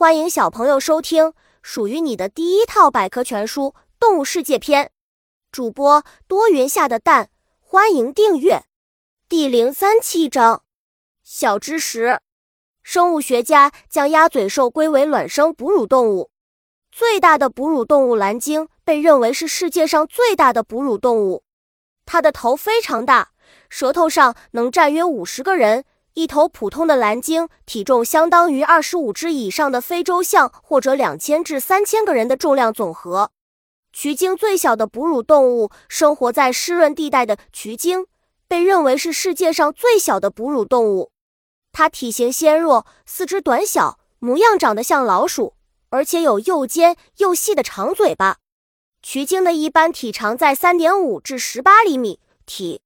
欢迎小朋友收听属于你的第一套百科全书《动物世界篇》。主播多云下的蛋，欢迎订阅。第零三七章：小知识。生物学家将鸭嘴兽归为卵生哺乳动物。最大的哺乳动物蓝鲸被认为是世界上最大的哺乳动物。它的头非常大，舌头上能站约五十个人。一头普通的蓝鲸体重相当于二十五只以上的非洲象，或者两千至三千个人的重量总和。渠鲸最小的哺乳动物，生活在湿润地带的渠鲸，被认为是世界上最小的哺乳动物。它体型纤弱，四肢短小，模样长得像老鼠，而且有又尖又细的长嘴巴。渠鲸的一般体长在三点五至十八厘米，体。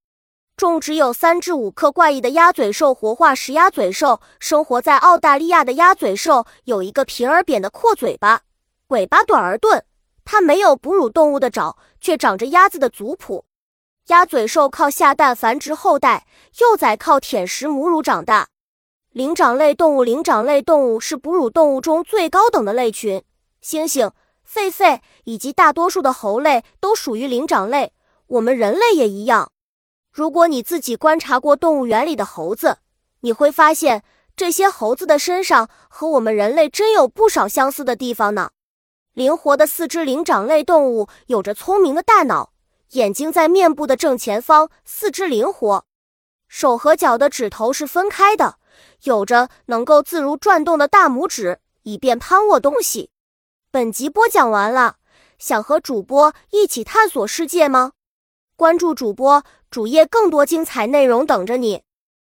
重只有三至五克。怪异的鸭嘴兽活化石鸭嘴兽生活在澳大利亚的鸭嘴兽有一个平而扁的阔嘴巴，尾巴短而钝。它没有哺乳动物的爪，却长着鸭子的族谱。鸭嘴兽靠下蛋繁殖后代，幼崽靠舔食母乳长大。灵长类动物，灵长类动物是哺乳动物中最高等的类群。猩猩、狒狒以及大多数的猴类都属于灵长类，我们人类也一样。如果你自己观察过动物园里的猴子，你会发现这些猴子的身上和我们人类真有不少相似的地方呢。灵活的四肢灵长类动物有着聪明的大脑，眼睛在面部的正前方，四肢灵活，手和脚的指头是分开的，有着能够自如转动的大拇指，以便攀握东西。本集播讲完了，想和主播一起探索世界吗？关注主播主页，更多精彩内容等着你。